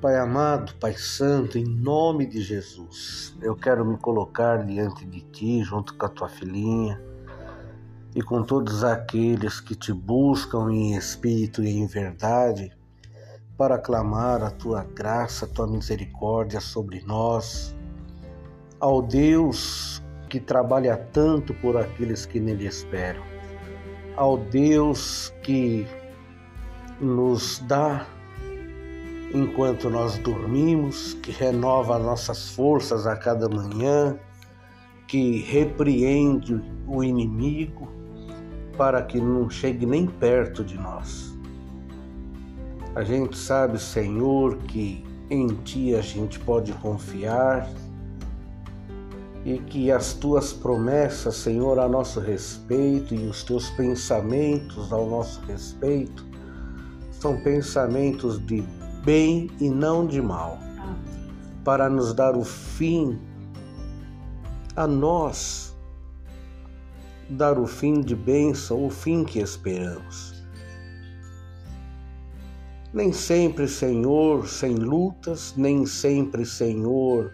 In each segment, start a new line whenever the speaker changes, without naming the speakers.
Pai amado, Pai Santo, em nome de Jesus, eu quero me colocar diante de Ti, junto com a Tua filhinha e com todos aqueles que te buscam em espírito e em verdade, para clamar a Tua graça, a Tua misericórdia sobre nós, ao Deus que trabalha tanto por aqueles que nele esperam, ao Deus que nos dá enquanto nós dormimos, que renova nossas forças a cada manhã, que repreende o inimigo para que não chegue nem perto de nós. A gente sabe, Senhor, que em Ti a gente pode confiar e que as Tuas promessas, Senhor, a nosso respeito e os Teus pensamentos ao nosso respeito são pensamentos de bem e não de mal, para nos dar o fim a nós, dar o fim de bênção, o fim que esperamos. Nem sempre, Senhor, sem lutas, nem sempre, Senhor,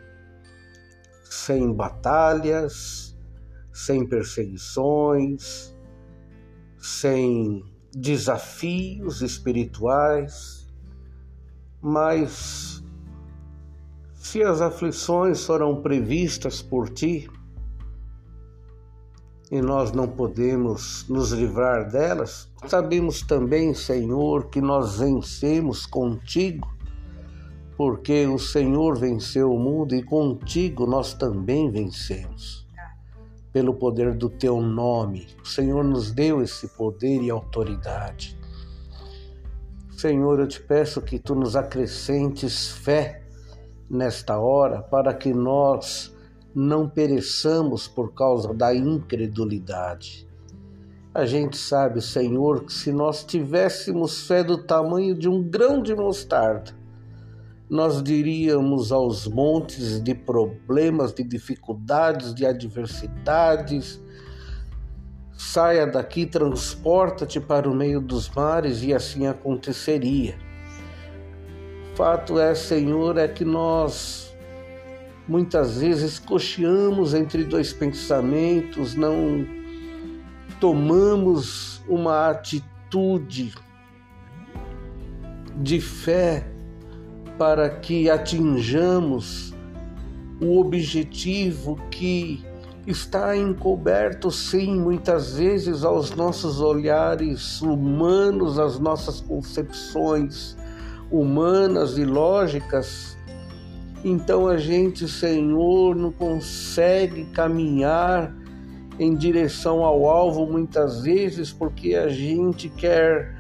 sem batalhas, sem perseguições, sem desafios espirituais mas se as aflições foram previstas por ti e nós não podemos nos livrar delas, sabemos também, Senhor, que nós vencemos contigo, porque o Senhor venceu o mundo e contigo nós também vencemos. Pelo poder do teu nome, o Senhor nos deu esse poder e autoridade. Senhor, eu te peço que tu nos acrescentes fé nesta hora para que nós não pereçamos por causa da incredulidade. A gente sabe, Senhor, que se nós tivéssemos fé do tamanho de um grão de mostarda, nós diríamos aos montes de problemas, de dificuldades, de adversidades, Saia daqui, transporta-te para o meio dos mares, e assim aconteceria. Fato é, Senhor, é que nós muitas vezes cocheamos entre dois pensamentos, não tomamos uma atitude de fé para que atinjamos o objetivo que está encoberto, sim, muitas vezes aos nossos olhares humanos, às nossas concepções humanas e lógicas. Então a gente, Senhor, não consegue caminhar em direção ao alvo muitas vezes porque a gente quer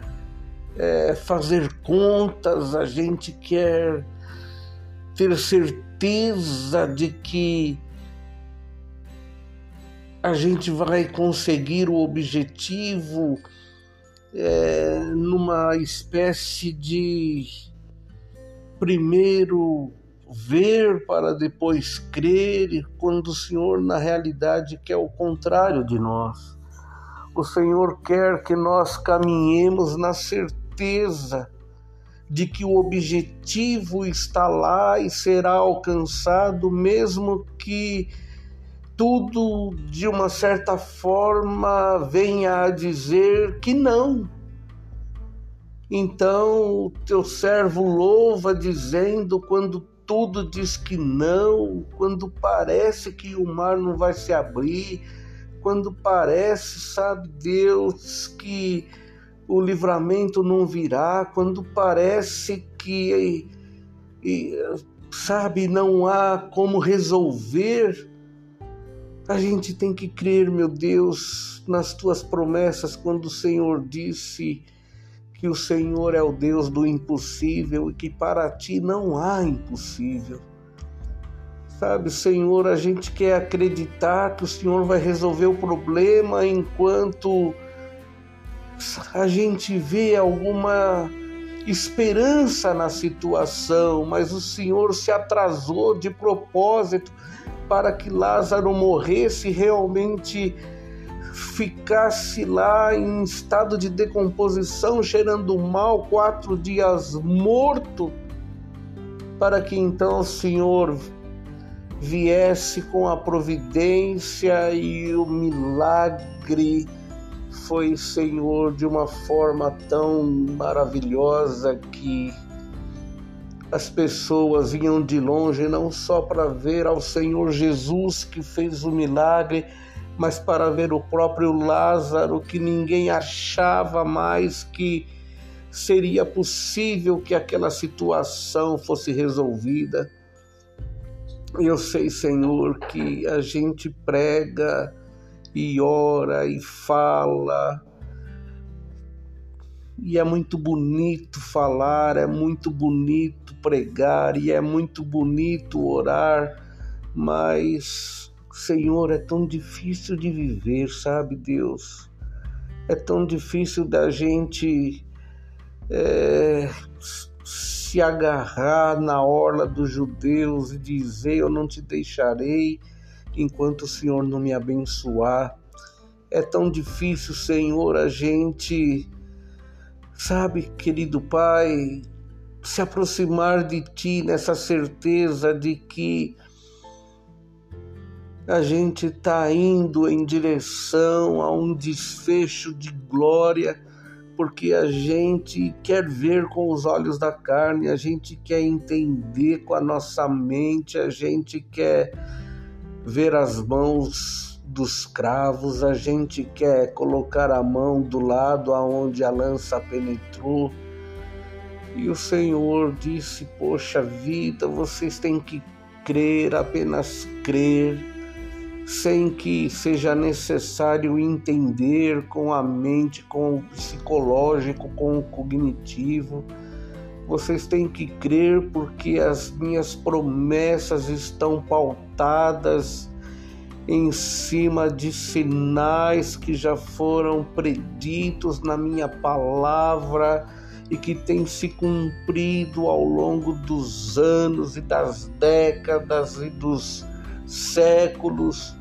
é, fazer contas, a gente quer ter certeza de que a gente vai conseguir o objetivo é, numa espécie de primeiro ver para depois crer, quando o Senhor, na realidade, quer o contrário de nós. O Senhor quer que nós caminhemos na certeza de que o objetivo está lá e será alcançado, mesmo que tudo de uma certa forma venha a dizer que não. Então o teu servo louva dizendo quando tudo diz que não, quando parece que o mar não vai se abrir, quando parece, sabe Deus, que o livramento não virá, quando parece que, sabe, não há como resolver a gente tem que crer, meu Deus, nas tuas promessas quando o Senhor disse que o Senhor é o Deus do impossível e que para ti não há impossível. Sabe, Senhor, a gente quer acreditar que o Senhor vai resolver o problema enquanto a gente vê alguma esperança na situação, mas o Senhor se atrasou de propósito para que Lázaro morresse realmente ficasse lá em estado de decomposição, cheirando mal, quatro dias morto, para que então o Senhor viesse com a providência e o milagre foi, Senhor, de uma forma tão maravilhosa que as pessoas vinham de longe não só para ver ao Senhor Jesus que fez o milagre, mas para ver o próprio Lázaro que ninguém achava mais que seria possível que aquela situação fosse resolvida. Eu sei, Senhor, que a gente prega e ora e fala, e é muito bonito falar, é muito bonito pregar e é muito bonito orar, mas, Senhor, é tão difícil de viver, sabe, Deus? É tão difícil da gente é, se agarrar na orla dos judeus e dizer: Eu não te deixarei enquanto o Senhor não me abençoar. É tão difícil, Senhor, a gente, sabe, querido Pai, se aproximar de Ti nessa certeza de que a gente está indo em direção a um desfecho de glória porque a gente quer ver com os olhos da carne, a gente quer entender com a nossa mente, a gente quer ver as mãos dos cravos, a gente quer colocar a mão do lado aonde a lança penetrou. E o Senhor disse: Poxa vida, vocês têm que crer, apenas crer sem que seja necessário entender com a mente, com o psicológico, com o cognitivo. Vocês têm que crer porque as minhas promessas estão pautadas em cima de sinais que já foram preditos na minha palavra e que têm se cumprido ao longo dos anos e das décadas e dos séculos,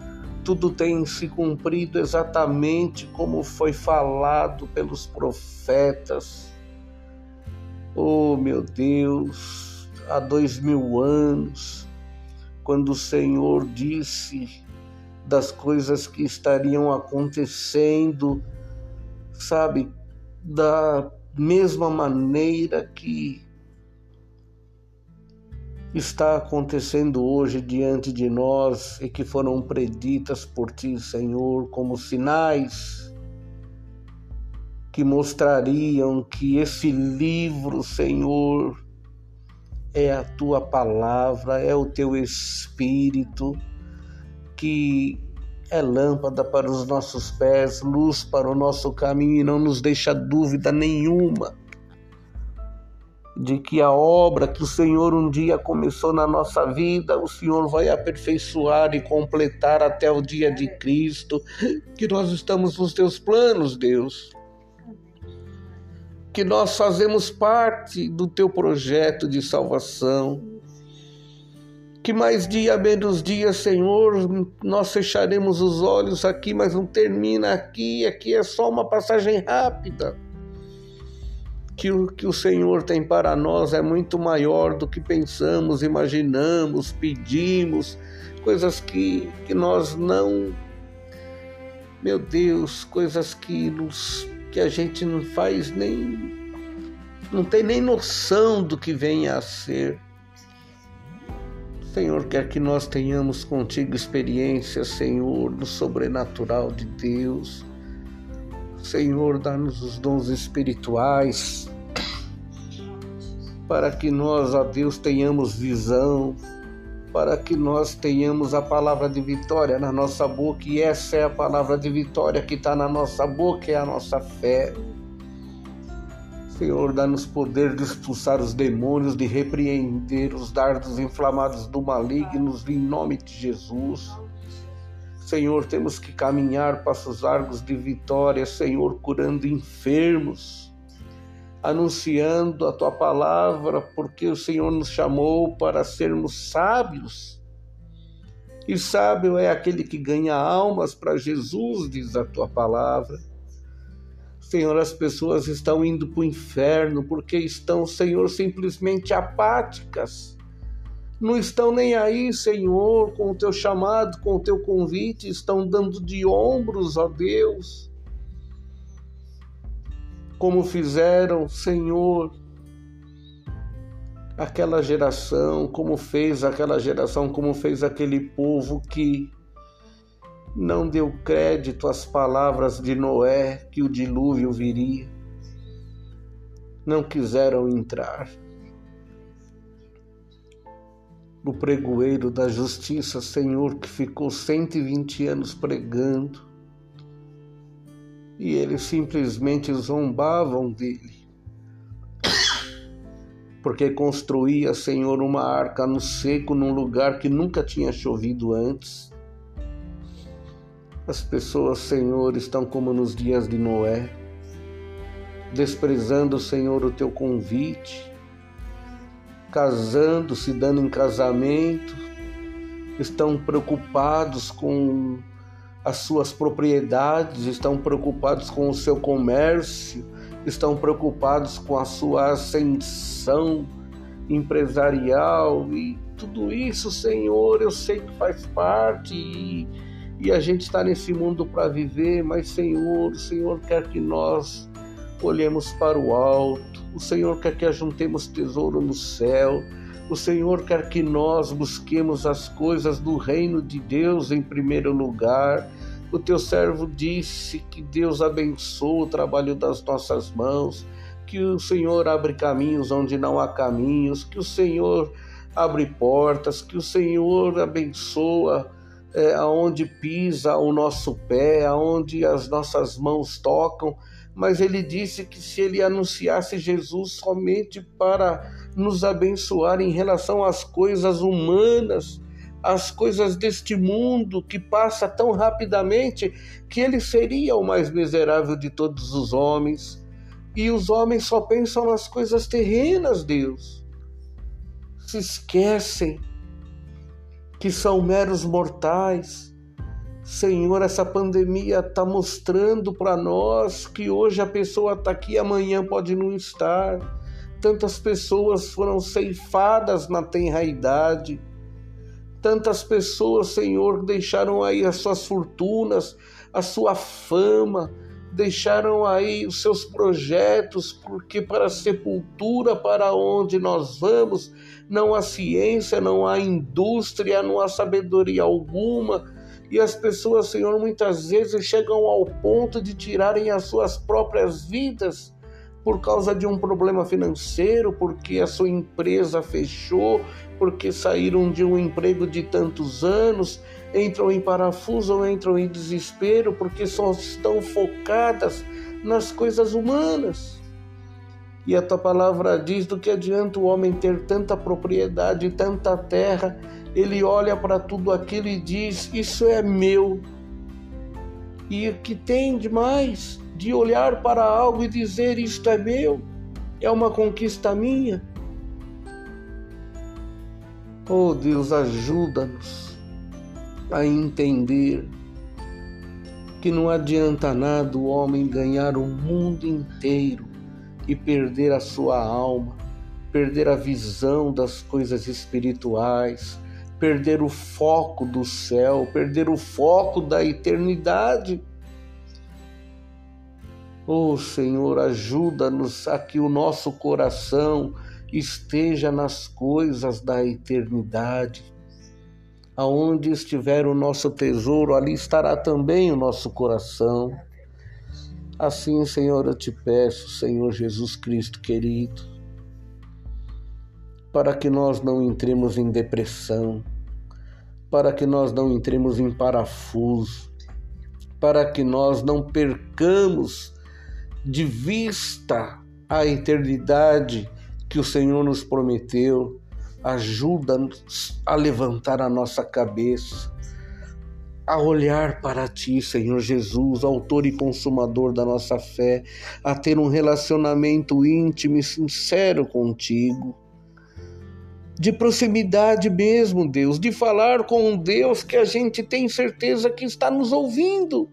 tudo tem se cumprido exatamente como foi falado pelos profetas. Oh meu Deus, há dois mil anos, quando o Senhor disse das coisas que estariam acontecendo, sabe, da mesma maneira que está acontecendo hoje diante de nós e que foram preditas por ti, Senhor, como sinais que mostrariam que esse livro, Senhor, é a tua palavra, é o teu espírito que é lâmpada para os nossos pés, luz para o nosso caminho e não nos deixa dúvida nenhuma de que a obra que o Senhor um dia começou na nossa vida, o Senhor vai aperfeiçoar e completar até o dia de Cristo, que nós estamos nos teus planos, Deus. Que nós fazemos parte do teu projeto de salvação. Que mais dia, menos dia, Senhor, nós fecharemos os olhos aqui, mas não termina aqui. Aqui é só uma passagem rápida que o que o Senhor tem para nós é muito maior do que pensamos, imaginamos, pedimos, coisas que, que nós não. Meu Deus, coisas que, nos, que a gente não faz nem. não tem nem noção do que venha a ser. Senhor, quer que nós tenhamos contigo experiência, Senhor, do sobrenatural de Deus Senhor, dá-nos os dons espirituais, para que nós, ó Deus, tenhamos visão, para que nós tenhamos a palavra de vitória na nossa boca, e essa é a palavra de vitória que está na nossa boca, é a nossa fé. Senhor, dá-nos poder de expulsar os demônios, de repreender os dardos inflamados do maligno, em nome de Jesus. Senhor, temos que caminhar passos largos de vitória, Senhor, curando enfermos, anunciando a tua palavra, porque o Senhor nos chamou para sermos sábios. E sábio é aquele que ganha almas para Jesus, diz a tua palavra. Senhor, as pessoas estão indo para o inferno porque estão, Senhor, simplesmente apáticas. Não estão nem aí, Senhor, com o teu chamado, com o teu convite, estão dando de ombros, ó Deus, como fizeram, Senhor, aquela geração, como fez aquela geração, como fez aquele povo que não deu crédito às palavras de Noé que o dilúvio viria. Não quiseram entrar. O pregoeiro da justiça, Senhor, que ficou 120 anos pregando, e eles simplesmente zombavam dele porque construía, Senhor, uma arca no seco, num lugar que nunca tinha chovido antes. As pessoas, Senhor, estão como nos dias de Noé, desprezando, Senhor, o teu convite, casando-se, dando em casamento, estão preocupados com as suas propriedades, estão preocupados com o seu comércio, estão preocupados com a sua ascensão empresarial e tudo isso, Senhor, eu sei que faz parte e, a gente está nesse mundo para viver, mas Senhor, o Senhor quer que nós olhemos para o alto, o Senhor quer que ajuntemos tesouro no céu. O Senhor quer que nós busquemos as coisas do reino de Deus em primeiro lugar o teu servo disse que Deus abençoa o trabalho das nossas mãos, que o Senhor abre caminhos onde não há caminhos, que o Senhor abre portas, que o Senhor abençoa é, aonde pisa o nosso pé, aonde as nossas mãos tocam. Mas ele disse que se ele anunciasse Jesus somente para nos abençoar em relação às coisas humanas, as coisas deste mundo que passa tão rapidamente que ele seria o mais miserável de todos os homens. E os homens só pensam nas coisas terrenas, Deus. Se esquecem que são meros mortais. Senhor, essa pandemia está mostrando para nós que hoje a pessoa está aqui, amanhã pode não estar. Tantas pessoas foram ceifadas na tenra idade Tantas pessoas, Senhor, deixaram aí as suas fortunas, a sua fama, deixaram aí os seus projetos, porque para a sepultura para onde nós vamos, não há ciência, não há indústria, não há sabedoria alguma. E as pessoas, Senhor, muitas vezes chegam ao ponto de tirarem as suas próprias vidas por causa de um problema financeiro, porque a sua empresa fechou, porque saíram de um emprego de tantos anos, entram em parafuso ou entram em desespero, porque só estão focadas nas coisas humanas. E a tua palavra diz do que adianta o homem ter tanta propriedade, tanta terra, ele olha para tudo aquilo e diz: Isso é meu. E o que tem de mais? de olhar para algo e dizer: Isto é meu, é uma conquista minha. Oh Deus, ajuda-nos a entender que não adianta nada o homem ganhar o mundo inteiro e perder a sua alma, perder a visão das coisas espirituais, perder o foco do céu, perder o foco da eternidade. Oh Senhor, ajuda-nos a que o nosso coração esteja nas coisas da eternidade. Aonde estiver o nosso tesouro, ali estará também o nosso coração. Assim, Senhor, eu te peço, Senhor Jesus Cristo querido, para que nós não entremos em depressão, para que nós não entremos em parafuso, para que nós não percamos de vista a eternidade que o Senhor nos prometeu. Ajuda-nos a levantar a nossa cabeça, a olhar para Ti, Senhor Jesus, autor e consumador da nossa fé, a ter um relacionamento íntimo e sincero contigo. De proximidade mesmo, Deus, de falar com um Deus que a gente tem certeza que está nos ouvindo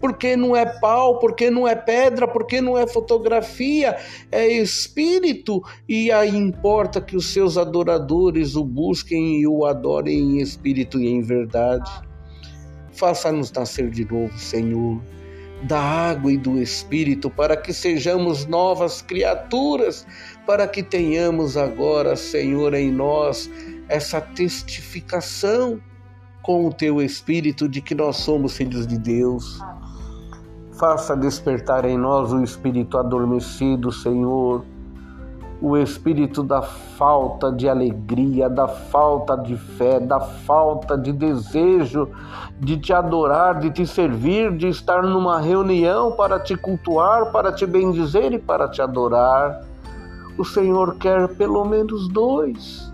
porque não é pau, porque não é pedra, porque não é fotografia, é espírito, e aí importa que os seus adoradores o busquem e o adorem em espírito e em verdade. Faça-nos nascer de novo, Senhor, da água e do espírito, para que sejamos novas criaturas, para que tenhamos agora, Senhor, em nós essa testificação com o teu espírito de que nós somos filhos de Deus. Faça despertar em nós o espírito adormecido, Senhor, o espírito da falta de alegria, da falta de fé, da falta de desejo de te adorar, de te servir, de estar numa reunião para te cultuar, para te bendizer e para te adorar. O Senhor quer pelo menos dois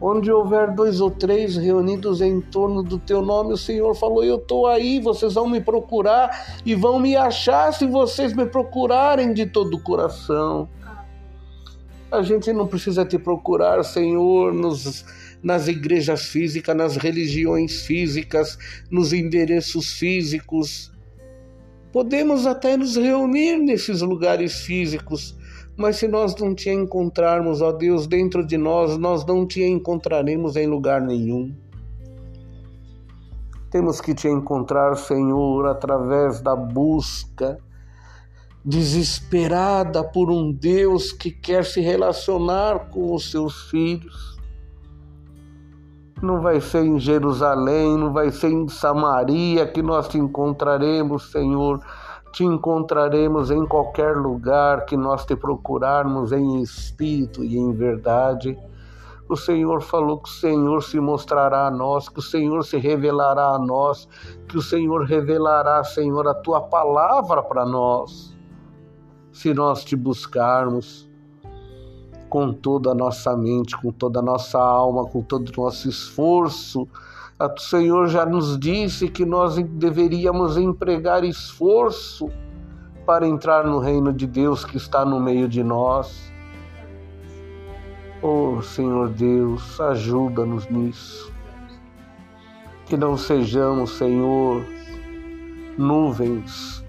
Onde houver dois ou três reunidos em torno do teu nome, o Senhor falou: Eu estou aí, vocês vão me procurar e vão me achar se vocês me procurarem de todo o coração. A gente não precisa te procurar, Senhor, nos, nas igrejas físicas, nas religiões físicas, nos endereços físicos. Podemos até nos reunir nesses lugares físicos, mas se nós não te encontrarmos, ó Deus, dentro de nós, nós não te encontraremos em lugar nenhum. Temos que te encontrar, Senhor, através da busca desesperada por um Deus que quer se relacionar com os seus filhos. Não vai ser em Jerusalém, não vai ser em Samaria que nós te encontraremos, Senhor te encontraremos em qualquer lugar que nós te procurarmos em espírito e em verdade. O Senhor falou que o Senhor se mostrará a nós, que o Senhor se revelará a nós, que o Senhor revelará, Senhor, a tua palavra para nós. Se nós te buscarmos com toda a nossa mente, com toda a nossa alma, com todo o nosso esforço, o Senhor já nos disse que nós deveríamos empregar esforço para entrar no reino de Deus que está no meio de nós. Oh Senhor Deus, ajuda-nos nisso. Que não sejamos, Senhor, nuvens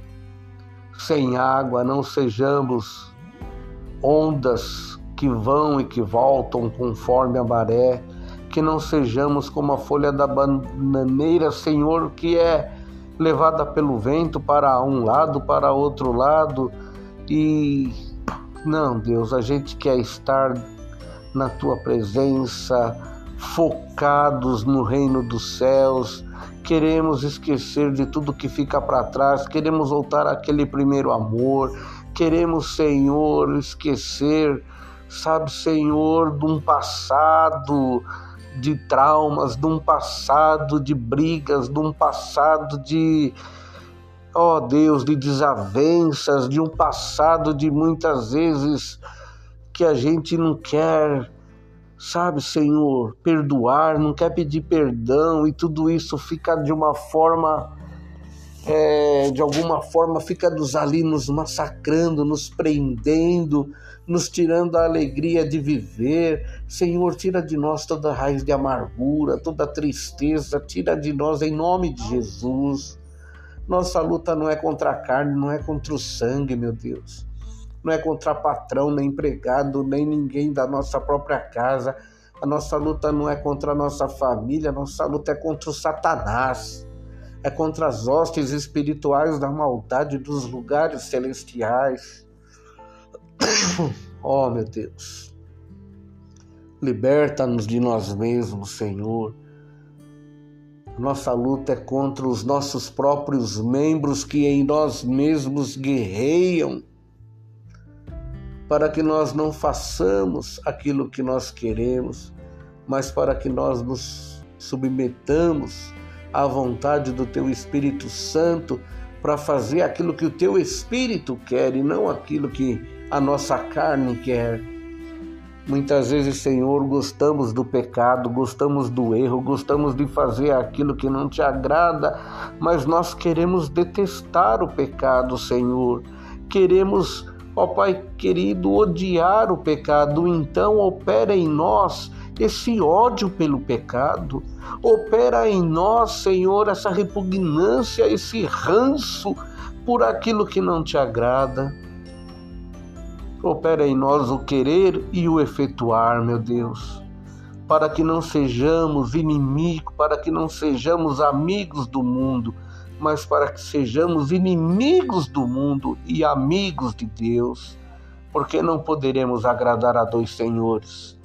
sem água, não sejamos ondas que vão e que voltam conforme a maré que não sejamos como a folha da bananeira, Senhor, que é levada pelo vento para um lado, para outro lado. E não, Deus, a gente quer estar na tua presença, focados no reino dos céus. Queremos esquecer de tudo que fica para trás, queremos voltar àquele primeiro amor. Queremos, Senhor, esquecer, sabe, Senhor, de um passado de traumas, de um passado de brigas, de um passado de, ó oh Deus, de desavenças, de um passado de muitas vezes que a gente não quer, sabe, Senhor, perdoar, não quer pedir perdão e tudo isso fica de uma forma. É, de alguma forma fica nos ali nos massacrando, nos prendendo, nos tirando a alegria de viver. Senhor, tira de nós toda raiz de amargura, toda tristeza, tira de nós em nome de Jesus. Nossa luta não é contra a carne, não é contra o sangue, meu Deus. Não é contra patrão, nem empregado, nem ninguém da nossa própria casa. A nossa luta não é contra a nossa família, a nossa luta é contra o Satanás. É contra as hostes espirituais da maldade dos lugares celestiais. Oh, meu Deus. Liberta-nos de nós mesmos, Senhor. Nossa luta é contra os nossos próprios membros que em nós mesmos guerreiam, para que nós não façamos aquilo que nós queremos, mas para que nós nos submetamos à vontade do Teu Espírito Santo para fazer aquilo que o Teu Espírito quer e não aquilo que a nossa carne quer. Muitas vezes, Senhor, gostamos do pecado, gostamos do erro, gostamos de fazer aquilo que não te agrada, mas nós queremos detestar o pecado, Senhor. Queremos, ó Pai querido, odiar o pecado. Então, opera em nós esse ódio pelo pecado, opera em nós, Senhor, essa repugnância, esse ranço por aquilo que não te agrada. Opera em nós o querer e o efetuar, meu Deus, para que não sejamos inimigos, para que não sejamos amigos do mundo, mas para que sejamos inimigos do mundo e amigos de Deus, porque não poderemos agradar a dois senhores.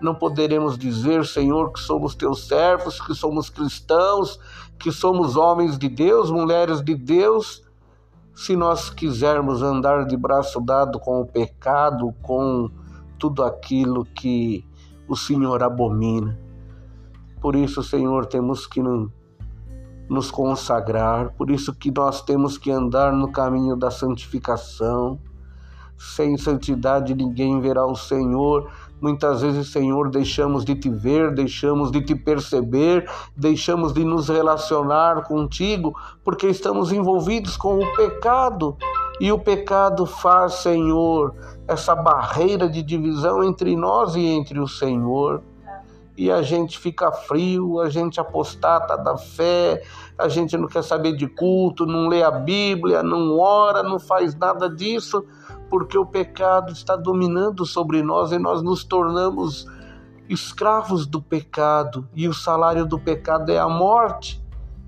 Não poderemos dizer, Senhor, que somos teus servos, que somos cristãos, que somos homens de Deus, mulheres de Deus, se nós quisermos andar de braço dado com o pecado, com tudo aquilo que o Senhor abomina. Por isso, Senhor, temos que nos consagrar, por isso que nós temos que andar no caminho da santificação. Sem santidade ninguém verá o Senhor. Muitas vezes, Senhor, deixamos de te ver, deixamos de te perceber, deixamos de nos relacionar contigo, porque estamos envolvidos com o pecado. E o pecado faz, Senhor, essa barreira de divisão entre nós e entre o Senhor. E a gente fica frio, a gente apostata da fé, a gente não quer saber de culto, não lê a Bíblia, não ora, não faz nada disso porque o pecado está dominando sobre nós e nós nos tornamos escravos do pecado, e o salário do pecado é a morte,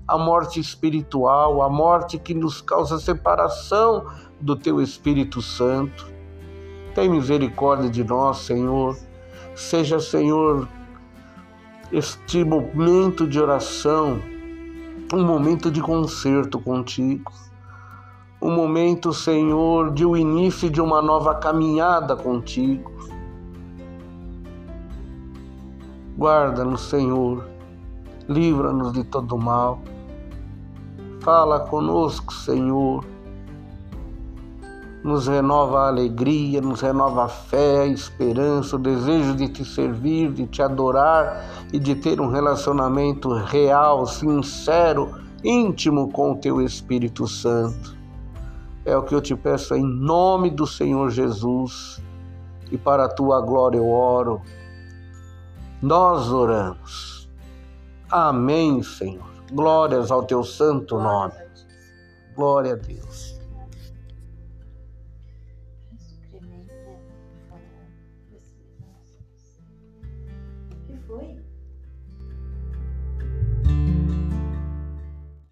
a morte espiritual, a morte que nos causa separação do teu Espírito Santo. Tem misericórdia de nós, Senhor. Seja, Senhor, este momento de oração um momento de conserto contigo um momento, Senhor, de o início de uma nova caminhada contigo. Guarda-nos, Senhor, livra-nos de todo mal. Fala conosco, Senhor. Nos renova a alegria, nos renova a fé, a esperança, o desejo de te servir, de te adorar e de ter um relacionamento real, sincero, íntimo com o teu Espírito Santo. É o que eu te peço em nome do Senhor Jesus e para a tua glória eu oro. Nós oramos. Amém, Senhor. Glórias ao teu santo nome. Glória a Deus.